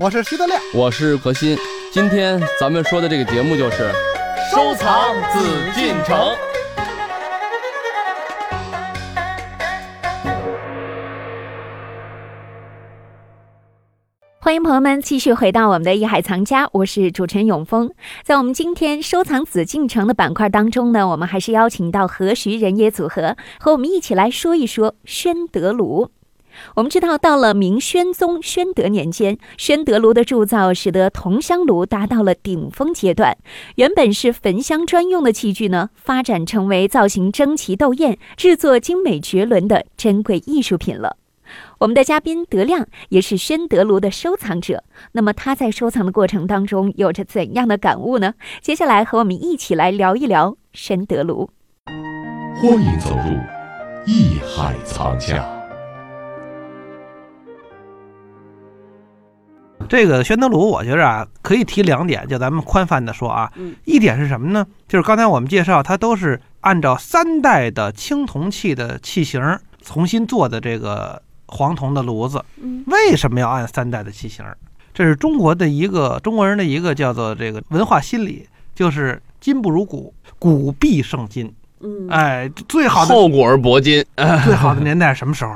我是徐德亮，我是何鑫。今天咱们说的这个节目就是收藏紫禁城。欢迎朋友们继续回到我们的艺海藏家，我是主持人永峰。在我们今天收藏紫禁城的板块当中呢，我们还是邀请到何徐人也组合和我们一起来说一说宣德炉。我们知道，到了明宣宗宣德年间，宣德炉的铸造使得铜香炉达到了顶峰阶段。原本是焚香专用的器具呢，发展成为造型争奇斗艳、制作精美绝伦的珍贵艺术品了。我们的嘉宾德亮也是宣德炉的收藏者，那么他在收藏的过程当中有着怎样的感悟呢？接下来和我们一起来聊一聊宣德炉。欢迎走入艺海藏家。这个宣德炉，我觉着啊，可以提两点，就咱们宽泛的说啊。嗯。一点是什么呢？就是刚才我们介绍，它都是按照三代的青铜器的器型重新做的这个黄铜的炉子。嗯。为什么要按三代的器型？这是中国的一个中国人的一个叫做这个文化心理，就是金不如古，古必胜金。嗯。哎，最好的厚古而薄今。最好的年代是什么时候？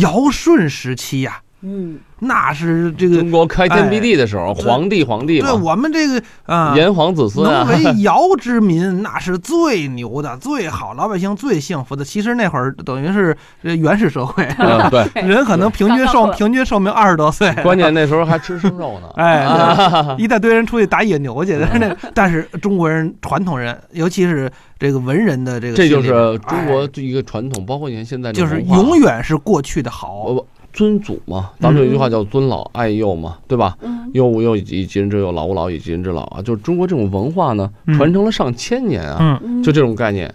尧舜时期呀。嗯。那是这个中国开天辟地的时候，皇帝皇帝对我们这个啊，炎黄子孙能为尧之民，那是最牛的、最好，老百姓最幸福的。其实那会儿等于是原始社会，对，人可能平均寿平均寿命二十多岁。关键那时候还吃生肉呢，哎，一大堆人出去打野牛去，但是那但是中国人传统人，尤其是这个文人的这个，这就是中国一个传统，包括你看现在就是永远是过去的好。尊祖嘛，咱们有一句话叫“尊老爱幼”嘛，对吧？嗯，幼吾幼以及人之幼，老吾老以及人之老啊。就是中国这种文化呢，传承了上千年啊，就这种概念。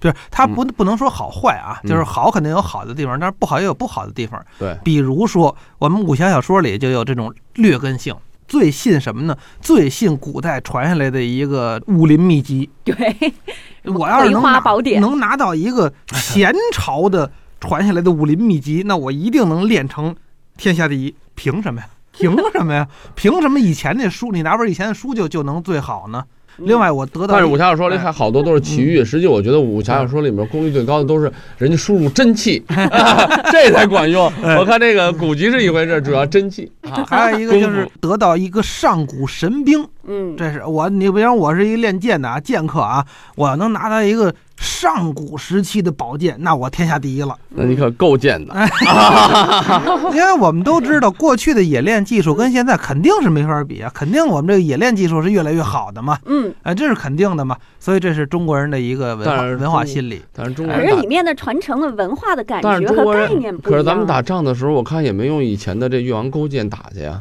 就是它不不能说好坏啊，就是好肯定有好的地方，但是不好也有不好的地方。对，比如说我们武侠小说里就有这种劣根性，最信什么呢？最信古代传下来的一个武林秘籍。对，我要是能拿能拿到一个前朝的。传下来的武林秘籍，那我一定能练成天下第一。凭什么呀？凭什么呀？凭什么以前那书，你拿本以前的书就就能最好呢？另外，我得到但是武侠小说里还好多都是奇遇，实际我觉得武侠小说里面功力最高的都是人家输入真气，这才管用。我看这个古籍是一回事，主要真气。还有一个就是得到一个上古神兵，嗯，这是我，你比方我是一个练剑的啊，剑客啊，我要能拿到一个。上古时期的宝剑，那我天下第一了。那你可够贱的，因为我们都知道，过去的冶炼技术跟现在肯定是没法比啊，肯定我们这个冶炼技术是越来越好的嘛。嗯，哎，这是肯定的嘛。所以这是中国人的一个文化文化心理。但是中国人里面的传承的文化的感觉和概念不一样。可是咱们打仗的时候，我看也没用以前的这越王勾践打去 呀，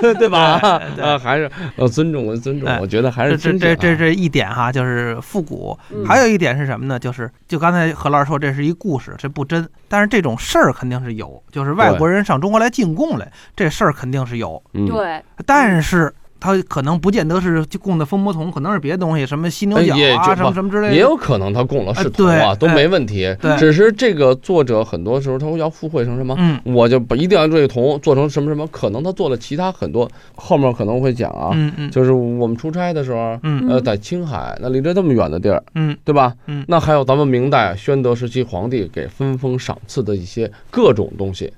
对吧？啊，还是要尊重，我尊重。我觉得还是这这这这一点哈，就是复古。还有一点是什么呢？就是就刚才何老师说，这是一故事，这不真。但是这种事儿肯定是有，就是外国人上中国来进贡来，这事儿肯定是有。对，但是。它可能不见得是供的风魔铜，可能是别的东西，什么犀牛角啊，什么什么之类的。也有可能他供的是铜啊，都没问题。对，只是这个作者很多时候他会要附会成什么？嗯，我就不一定要这个铜做成什么什么，可能他做了其他很多。后面可能会讲啊，嗯嗯，就是我们出差的时候，嗯呃，在青海，那离着这么远的地儿，嗯，对吧？嗯，那还有咱们明代宣德时期皇帝给分封赏赐的一些各种东西，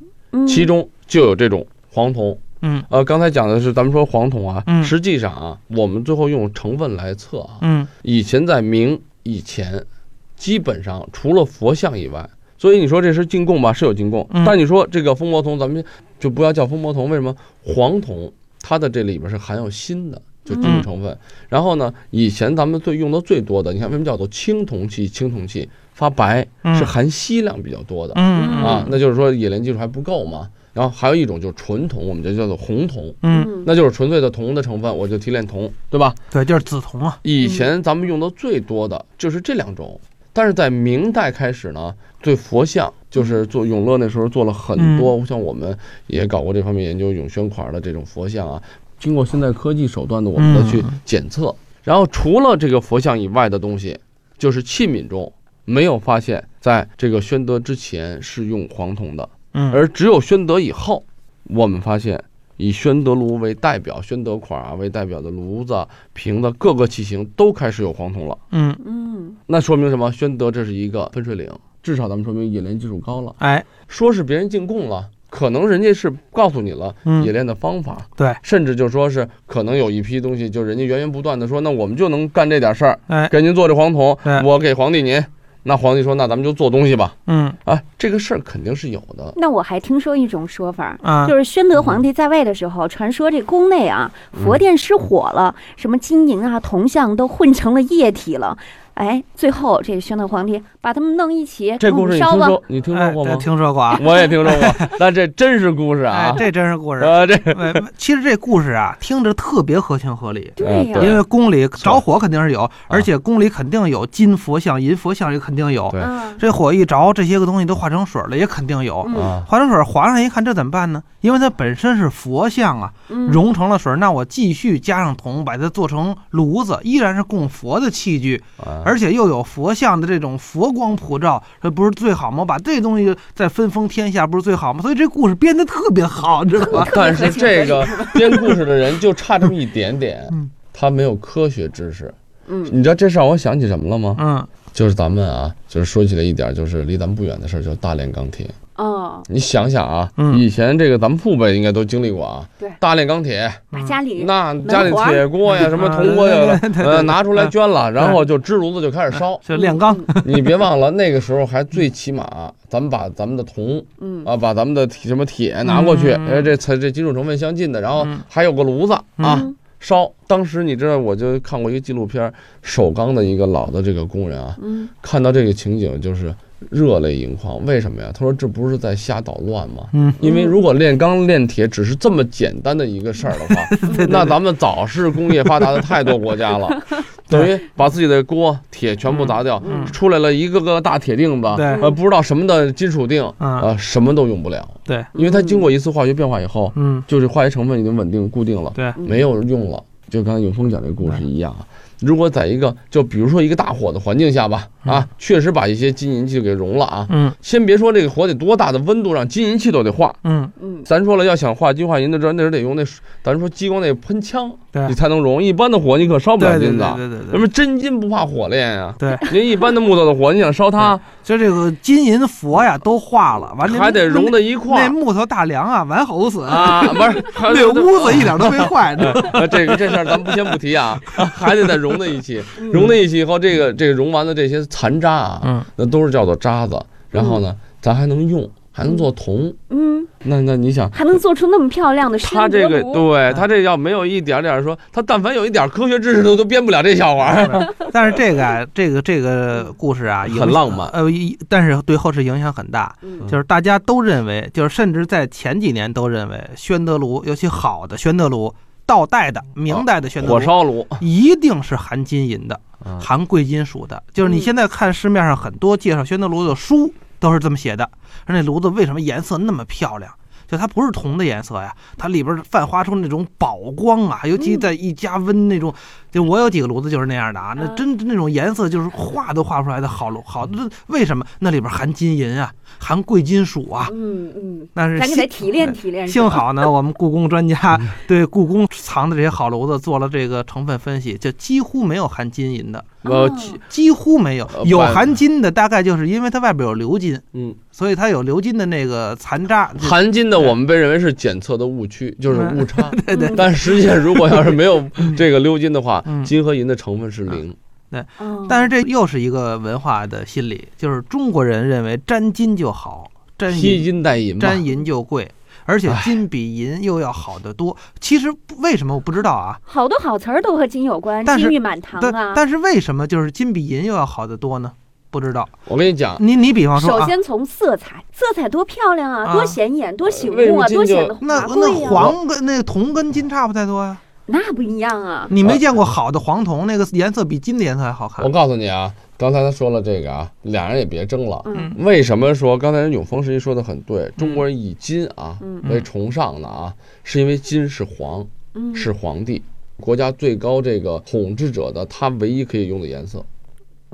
其中就有这种黄铜。嗯，呃，刚才讲的是咱们说黄铜啊，嗯，实际上啊，我们最后用成分来测啊，嗯，以前在明以前，基本上除了佛像以外，所以你说这是进贡吧，是有进贡，但你说这个风魔铜，咱们就不要叫风魔铜，为什么黄铜它的这里边是含有锌的，就金属成分。然后呢，以前咱们最用的最多的，你看为什么叫做青铜器？青铜器发白是含锡量比较多的，嗯啊，那就是说冶炼技术还不够嘛。然后还有一种就是纯铜，我们就叫做红铜，嗯，那就是纯粹的铜的成分，我就提炼铜，对吧？对，就是紫铜啊。以前咱们用的最多的就是这两种，但是在明代开始呢，对佛像就是做永乐那时候做了很多，像我们也搞过这方面研究，永宣款的这种佛像啊，经过现在科技手段的我们的去检测，然后除了这个佛像以外的东西，就是器皿中没有发现在这个宣德之前是用黄铜的。嗯，而只有宣德以后，我们发现以宣德炉为代表、宣德款啊为代表的炉子、瓶子各个器型都开始有黄铜了。嗯，嗯，那说明什么？宣德这是一个分水岭，至少咱们说明冶炼技术高了。哎，说是别人进贡了，可能人家是告诉你了嗯冶炼的方法，对，甚至就说是可能有一批东西，就人家源源不断的说，那我们就能干这点事儿，哎，给您做这黄铜对，我给皇帝您。那皇帝说，那咱们就做东西吧。嗯啊，这个事儿肯定是有的。那我还听说一种说法，啊，就是宣德皇帝在位的时候，传说这宫内啊，佛殿失火了，什么金银啊、铜像都混成了液体了。哎，最后这宣德皇帝把他们弄一起，这故事你。听说你听说过吗？听说过啊，我也听说过，那这真是故事哎啊，！这真是故事。啊，这哎，其实这故事啊，听着特别合情合理。对呀、对因为宫里着火肯定是有，而且宫里肯定有金佛像、银佛像，也肯定有。对嗯这火一着，这些个东西都化成水了，也肯定有。嗯啊，化成水，皇上一看这怎么办呢？因为它本身是佛像啊，嗯融成了水，那我继续加上铜，把它做成炉子，依然是供佛的器具，啊而且又有佛像的这种佛光普照，这不是最好吗？把这东西再分封天下，不是最好吗？所以这故事编得特别好，你知道吗？但是这个 编故事的人就差这么一点点嗯，他没有科学知识。嗯你知道这事让我想起什么了吗？嗯就是咱们啊，就是说起来一点，就是离咱们不远的事儿，就是大炼钢铁。哦，你想想啊，嗯。以前这个咱们父辈应该都经历过啊，对。大炼钢铁，把家里那家里铁锅呀、什么铜锅呀，呃，拿出来捐了，然后就支炉子就开始烧。就炼钢，你别忘了，那个时候还最起码，咱们把咱们的铜嗯。啊，把咱们的铁什么铁拿过去，嗯。呃，这才这金属成分相近的，然后嗯。还有个炉子啊嗯烧。当时你知道，我就看过一个纪录片，首钢的一个老的这个工人啊，嗯。看到这个情景就是热泪盈眶。为什么呀？他说这不是在瞎捣乱吗？嗯，因为如果炼钢炼铁只是这么简单的一个事儿的话，那咱们早是工业发达的太多国家了，等于把自己的锅铁全部砸掉，嗯出来了一个个大铁锭子，对。呃，不知道什么的金属锭，嗯。呃，什么都用不了，对，因为它经过一次化学变化以后，嗯。就是化学成分已经稳定固定了，对，没有用了。就刚才永峰讲这个故事一样啊，如果在一个就比如说一个大火的环境下吧，啊，确实把一些金银器给融了啊，嗯。先别说这个火得多大的温度让金银器都得化，嗯。嗯咱说了要想化金化银的，砖那是得用那，咱说激光那喷枪，对。你才能融，一般的火你可烧不了金子，对对对那么真金不怕火炼呀、对，您一般的木头的火，你想烧它，就这个金银佛呀都化了，完了还得融在一块儿。那木头大梁啊完好死，啊，不是，还那屋子一点都没坏，这个这事儿咱们不先不提啊，还得再融在一起，融在一起以后，这个这个融完的这些残渣啊，嗯。那都是叫做渣子，然后呢，咱还能用，还能做铜，嗯，那那你想。还能做出那么漂亮的宣他这个德炉对他这要没有一点点说，他但凡有一点科学知识，都都编不了这笑话儿。但是这个啊，这个这个故事啊，很浪漫呃，一但是对后世影响很大，嗯。就是大家都认为，就是甚至在前几年都认为，宣德炉，尤其好的宣德炉，道代的、明代的宣德火炉，烧炉，一定是含金银的，嗯含贵金属的。就是你嗯现在看市面上很多介绍宣德炉的书，都是这么写的。说那炉子为什么颜色那么漂亮？就它不是铜的颜色呀，它里边泛发出那种宝光啊，尤其在一加温那种，就我有几个炉子就是那样的啊，那嗯真那种颜色就是画都画不出来的好炉，好的为什么？那里边含金银啊，含贵金属啊，嗯嗯，那是咱给提炼提炼。幸好呢，我们故宫专家 对故宫藏的这些好炉子做了这个成分分析，就几乎没有含金银的，呃哦，几乎没有呃。有含金的，大概就是因为它外边有鎏金，嗯，所以它有鎏金的那个残渣。含金的我们被认为是检测的误区，就是误差。对对但实际上，如果要是没有这个鎏金的话嗯，金和银的成分是零。对但是这又是一个文化的心理，就是中国人认为沾金就好，沾披金戴银，沾银就贵，而且金比银又要好得多。其实为什么我不知道啊？好多好词儿都和金有关，金玉满堂但啊。但是为什么就是金比银又要好得多呢？不知道。我跟你讲，你你比方说啊，首先从色彩，色彩多漂亮啊，啊多显眼，多醒目啊，多显得那华贵呀。那黄跟那铜跟金差不太多呀。那不一样啊。你没见过好的黄铜，那个颜色比金的颜色还好看我。告诉你啊，刚才他说了这个啊，俩人也别争了。嗯为什么说刚才人永丰实际说的很对？中国人以金啊嗯为崇尚的啊，是因为金是皇，嗯，是皇帝，国家最高这个统治者的他唯一可以用的颜色。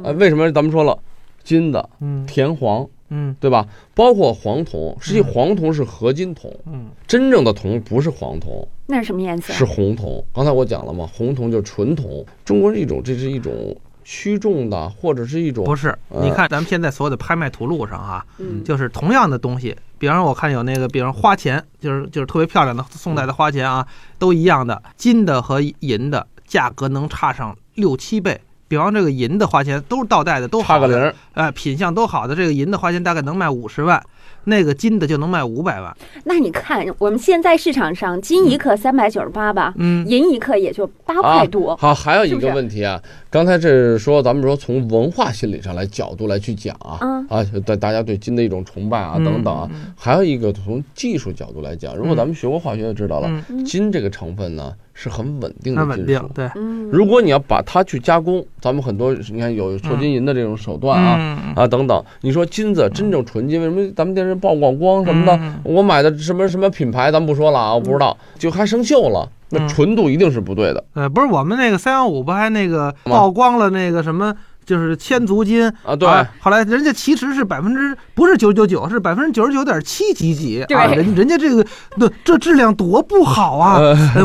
哎，为什么咱们说了，金的嗯田黄嗯对吧？包括黄铜，实际嗯黄铜是合金铜，嗯真正的铜不是黄铜，那是什么颜色？是红铜。刚才我讲了嘛，红铜就是纯铜。中国是一种，这是一种虚重的，或者是一种不是，呃你看咱们现在所有的拍卖图录上啊，嗯，就是同样的东西，比方说我看有那个，比方说花钱，就是就是特别漂亮的宋代的花钱啊，都一样的，金的和银的价格能差上六七倍。比方这个银的花钱都是倒带的，都好的差个零儿。哎，品相都好的，这个银的花钱大概能卖五十万，那个金的就能卖五百万。那你看我们现在市场上金一克三百九十八吧，嗯银一克也就八块多。好，还有一个问题啊，刚才这是说咱们说从文化心理上来角度来去讲啊，嗯啊，大大家对金的一种崇拜啊嗯等等啊，还有一个从技术角度来讲，如果嗯咱们学过化学就知道了，金这个成分呢是很稳定的金属，。稳定对。嗯，如果你要把它去加工，咱们很多你看有做金银的这种手段啊。嗯啊，等等，你说金子真正纯金，为什么咱们电视曝光光什么的？嗯我买的什么什么品牌，咱不说了啊，我不知道，就还生锈了，那嗯纯度一定是不对的呃，不是我们那个三幺五不还那个曝光了那个什么，就是千足金啊。对，后来人家其实是百分之不是九九九，是百分之九十九点七几几对啊，人人家这个那这质量多不好啊！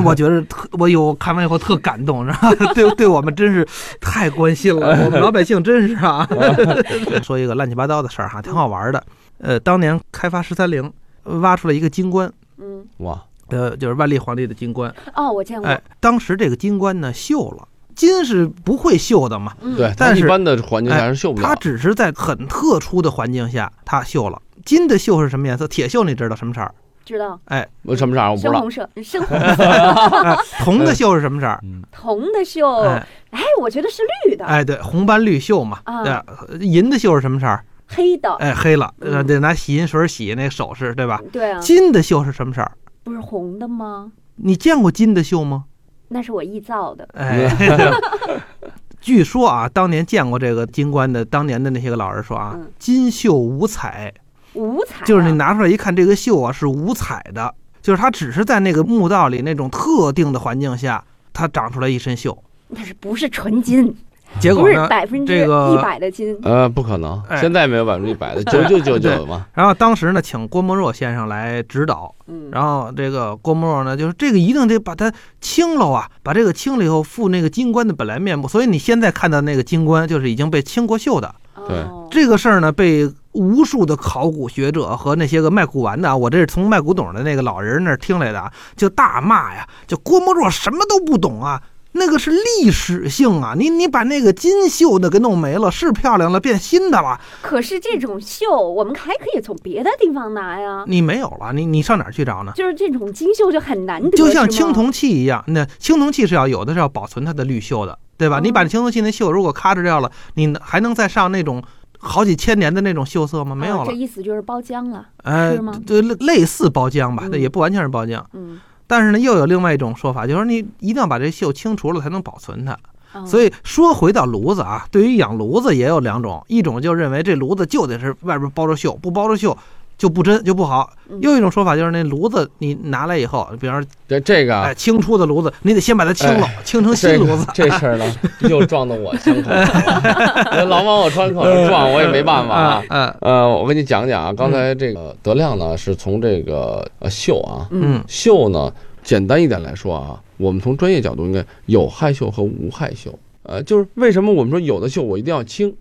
我觉得特我有看完以后特感动，是吧？对，对我们真是太关心了，我们老百姓真是啊。说一个乱七八糟的事儿哈，挺好玩的。呃，当年开发十三陵，挖出了一个金棺，嗯，哇，呃，就是万历皇帝的金棺。哦，我见过。哎，当时这个金棺呢锈了，金是不会锈的嘛，嗯对，它但是一般的环境下是锈不了。它只是在很特殊的环境下它锈了。金的锈是什么颜色？铁锈你知道什么色儿？知道。哎，我什么色儿我不知道深红。色，深红色，哎 铜的锈是什么色儿？铜的锈，哎哎，我觉得是绿的，哎，对，红斑绿锈嘛。啊对，银的锈是什么色儿？黑的，哎，黑了，呃，嗯得拿洗银水洗那个首饰，对吧？对啊，金的锈是什么色儿？不是红的吗？你见过金的锈吗？那是我臆造的。哎，据说啊，当年见过这个金冠的，当年的那些个老人说啊嗯，金绣五彩，五彩啊，就是你拿出来一看，这个绣啊是五彩的，就是它只是在那个墓道里那种特定的环境下，它长出来一身锈。那是不是纯金？结果呢，不是百分之这个一百的金。呃，不可能，哎现在没有百分之一百的，九九九九嘛。然后当时呢，请郭沫若先生来指导，嗯，然后这个郭沫若呢，就是这个一定得把它清了啊，把这个清了以后复那个金棺的本来面目。所以你现在看到那个金棺，就是已经被清过锈的。对哦这个事儿呢，被无数的考古学者和那些个卖古玩的啊，我这是从卖古董的那个老人那儿听来的啊，就大骂呀，就郭沫若什么都不懂啊。那个是历史性啊！你你把那个金绣的给弄没了，是漂亮了，变新的了，可是这种锈，我们还可以从别的地方拿呀。你没有了，你你上哪儿去找呢？就是这种金锈就很难得，就像青铜器一样，那青铜器是要有的是要保存它的绿锈的，对吧？哦你把青铜器那锈如果咔哧掉了，你还能再上那种好几千年的那种锈色吗？没有了啊这。意思就是包浆了。哎是吗，对，类类似包浆吧，嗯那也不完全是包浆。嗯，但是呢，又有另外一种说法，就是说你一定要把这锈清除了才能保存它。哦所以说回到炉子啊，对于养炉子也有两种，一种就认为这炉子就得是外边包着锈，不包着锈就不真就不好。嗯又一种说法就是那炉子你拿来以后，比方说这这个啊哎，清出的炉子，你得先把它清了，清成新炉子。这事儿呢，又撞到我心口了。老往我窗口上撞，我也没办法啊。嗯呃，我跟你讲讲啊，刚才这个德亮呢是从这个呃锈啊，嗯锈呢，简单一点来说啊，我们从专业角度应该有害锈和无害锈。呃，就是为什么我们说有的锈我一定要清？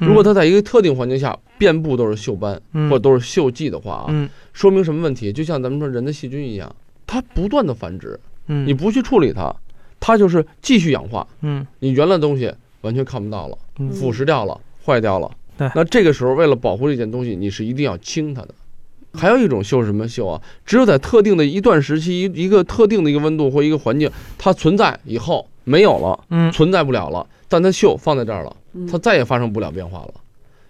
如果它在一个特定环境下遍布都是锈斑嗯或者都是锈迹的话啊，嗯说明什么问题？就像咱们说人的细菌一样，它不断的繁殖，嗯你不去处理它，它就是继续氧化，嗯你原来的东西完全看不到了，嗯腐蚀掉了，坏掉了。对那这个时候为了保护这件东西，你是一定要清它的。还有一种锈是什么锈啊？只有在特定的一段时期、一一个特定的一个温度或一个环境，它存在以后没有了，嗯存在不了了，但它锈放在这儿了，嗯它再也发生不了变化了。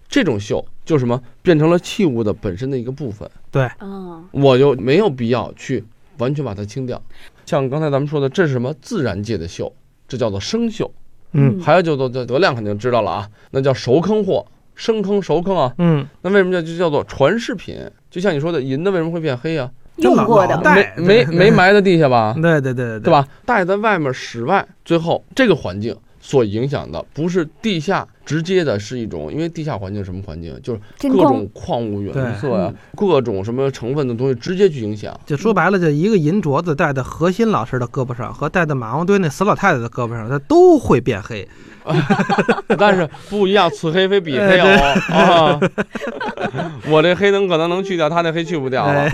这种锈就什么？变成了器物的本身的一个部分，对，嗯，我就没有必要去完全把它清掉。像刚才咱们说的，这是什么？自然界的锈，这叫做生锈。嗯还有叫做德德亮肯定知道了啊，那叫熟坑货，生坑熟坑啊。嗯，那为什么叫就叫做传世品？就像你说的，银的为什么会变黑啊？用过的没没没埋在地下吧？对对对对对？吧？带在外面室外，最后这个环境所影响的不是地下直接的是一种，因为地下环境什么环境，就是各种矿物元素呀、各种什么成分的东西直接去影响。就说白了，就一个银镯子戴在何心老师的胳膊上，和戴在马王堆那死老太太的胳膊上，它都会变黑。但是不一样，此黑非彼黑哦啊！我这黑能可能能去掉，他那黑去不掉了。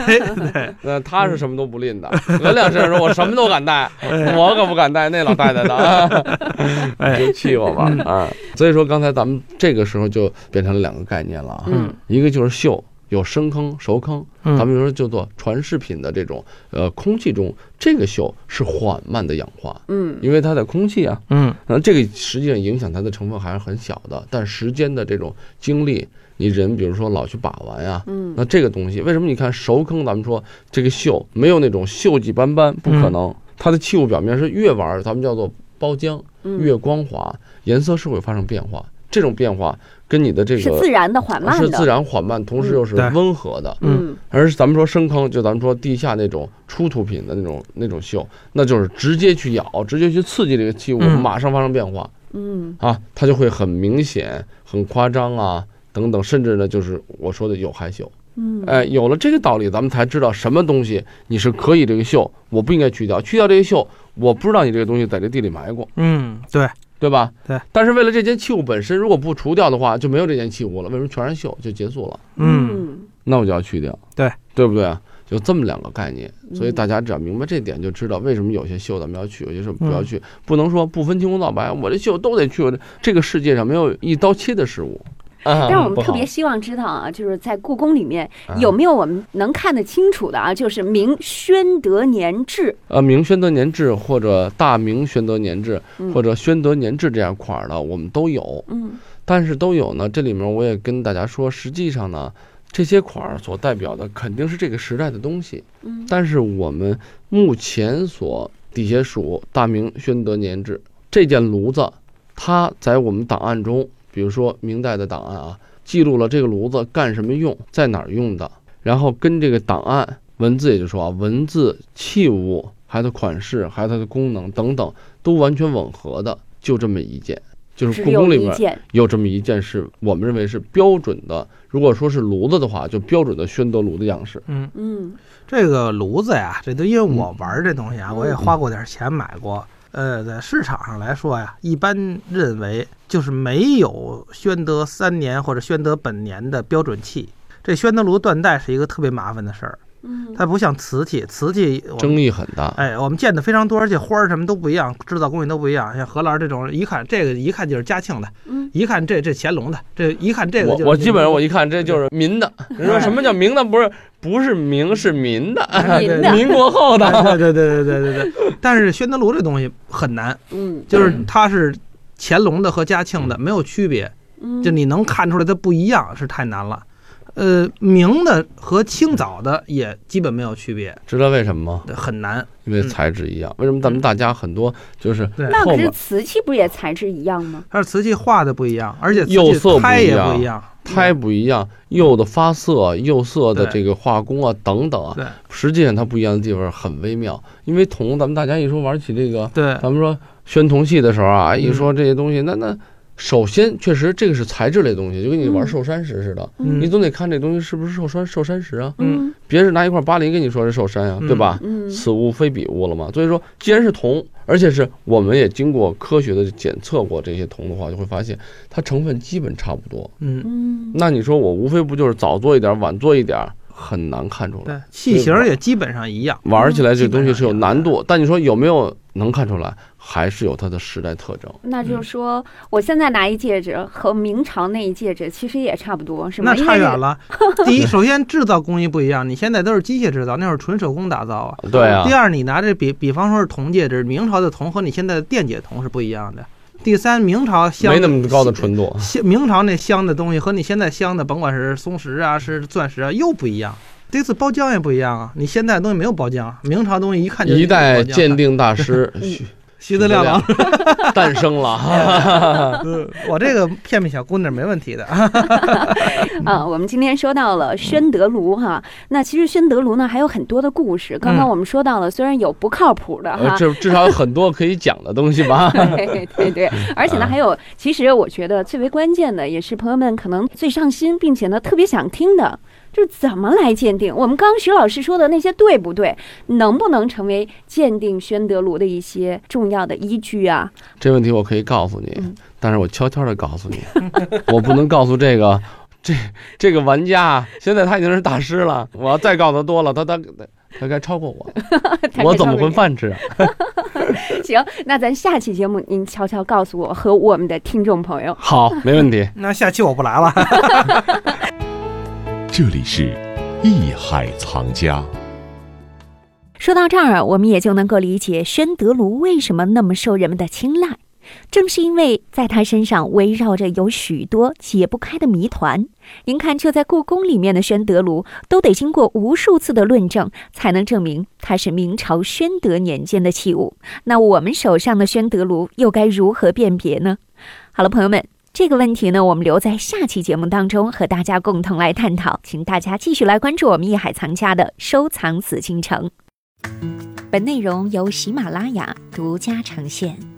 那他是什么都不吝的，有两身说我什么都敢戴，我可不敢戴那老太太的啊！哎 就气我吧啊！所以说刚才咱们这个时候就变成了两个概念了啊，嗯一个就是锈。有生坑、熟坑，嗯。咱们有时候叫做传世品的这种，呃，空气中这个锈是缓慢的氧化，嗯。因为它在空气啊，嗯。那这个实际上影响它的成分还是很小的，但时间的这种经历，你人比如说老去把玩呀，嗯那这个东西为什么你看熟坑，咱们说这个锈没有那种锈迹斑斑，不可能，它的器物表面是越玩，咱们叫做包浆，嗯。越光滑，颜色是会发生变化，这种变化跟你的这个是自然的缓慢的，是自然缓慢，同时又是温和的。嗯。而咱们说深坑，就咱们说地下那种出土品的那种那种锈，那就是直接去咬，直接去刺激这个器物，嗯。马上发生变化。嗯。啊，它就会很明显、很夸张啊，等等，甚至呢，就是我说的有害锈。嗯。哎，有了这个道理，咱们才知道什么东西你是可以这个锈，我不应该去掉，去掉这个锈，我不知道你这个东西在这地里埋过，嗯，对，对吧？对。但是为了这件器物本身，如果不除掉的话，就没有这件器物了。为什么全是锈就结束了？嗯那我就要去掉，对，对不对啊？就这么两个概念，所以嗯大家只要明白这点，就知道为什么有些锈咱们要去，有些什么不要嗯去，不能说不分青红皂白，我这锈都得去。我这这个世界上没有一刀切的事物。但但是我们特别希望知道啊，就是在故宫里面有没有我们能看得清楚的啊，就是明宣德年制，呃，明宣德年制或者大明宣德年制嗯。或者宣德年制这样款儿的，我们都有。嗯。但是都有呢，这里面我也跟大家说，实际上呢，这些款儿所代表的肯定是这个时代的东西。嗯。但是我们目前所底下属大明宣德年制这件炉子，它在我们档案中，比如说明代的档案啊，记录了这个炉子干什么用，在哪儿用的，然后跟这个档案文字，也就是说啊，文字、器物，还有它款式，还有它的功能等等，都完全吻合的，就这么一件，就是故宫里面有这么一件是我们认为是标准的，如果说是炉子的话，就标准的宣德炉的样式。嗯，嗯这个炉子呀，这都因为我嗯玩儿这东西啊，我也花过点钱买过。呃，在市场上来说呀，一般认为就是没有宣德三年或者宣德本年的标准器。这宣德炉断代是一个特别麻烦的事儿，嗯它不像瓷器，瓷器争议很大。哎，我们见的非常多，而且花儿什么都不一样，制造工艺都不一样。像荷兰这种，一看这个一看就是嘉庆的，嗯一看这这乾隆的，这一看这个就是我我基本上我一看这就是民的。你说什么叫民的？不是不是明是民的，民国后的。对对对对对对对。但是宣德炉这东西很难，嗯就是它是乾隆的和嘉庆的没有区别，嗯，就你能看出来它不一样是太难了。呃，明的和清早的也基本没有区别，知道为什么吗？很难。因为材质一样。为什么咱们大家很多就是那可是瓷器不也材质一样吗？它是瓷器画的不一样，而且釉色不胎也一样不一样。胎不一样，釉的发色、釉色的这个画工啊等等啊，对实际上它不一样的地方很微妙。因为铜，咱们大家一说玩起这个，对，咱们说宣铜器的时候啊，嗯一说这些东西，那那首先确实这个是材质类东西，就跟你玩嗯寿山石似的，嗯你总得看这东西是不是寿山寿山石啊。嗯别人拿一块巴林跟你说是寿山啊，嗯对吧？嗯此物非彼物了嘛。所以说，既然是铜，而且是我们也经过科学的检测过这些铜的话，就会发现它成分基本差不多。嗯，嗯那你说我无非不就是早做一点，晚做一点，很难看出对来。，器型也基本上一样。玩起来这东西是有难度，但你说有没有能看出来，还是有它的时代特征。那就是说，我现在拿一戒指和明朝那一戒指其实也差不多，是吗？那差远了。第一，首先制造工艺不一样，你现在都是机械制造，那会儿纯手工打造啊。对啊第，二，你拿这比比方说是铜戒指，明朝的铜和你现在的电解铜是不一样的。第三，明朝镶没那么高的纯度。镶明朝那镶的东西和你现在镶的，甭管是松石啊，是钻石啊，又不一样。这次包浆也不一样啊，你现在的东西没有包浆，明朝东西一看就一代鉴鉴定大师 嗯徐德亮老师，诞生了。我这个骗骗小姑娘没问题的。啊，我们今天说到了宣德炉哈，那其实宣德炉呢还有很多的故事。刚刚我们说到了，虽然有不靠谱的哈，至至少有很多可以讲的东西吧。对对对，而且呢还有，其实我觉得最为关键的，也是朋友们可能最上心，并且呢特别想听的。就是怎么来鉴定？我们刚刚徐老师说的那些对不对？能不能成为鉴定宣德炉的一些重要的依据啊？这问题我可以告诉你，但是我悄悄的告诉你，我不能告诉这个这这个玩家。现在他已经是大师了，我要再告诉他多了，他他他该超过我，我怎么混饭吃啊？行，那咱下期节目您悄悄告诉我和我们的听众朋友。好，没问题。那下期我不来了。这里是艺海藏家。说到这儿，我们也就能够理解宣德炉为什么那么受人们的青睐。正是因为在他身上围绕着有许多解不开的谜团。您看，就在故宫里面的宣德炉，都得经过无数次的论证，才能证明它是明朝宣德年间的器物。那我们手上的宣德炉又该如何辨别呢？好了，朋友们。这个问题呢，我们留在下期节目当中和大家共同来探讨，请大家继续来关注我们艺海藏家的收藏紫禁城。本内容由喜马拉雅独家呈现。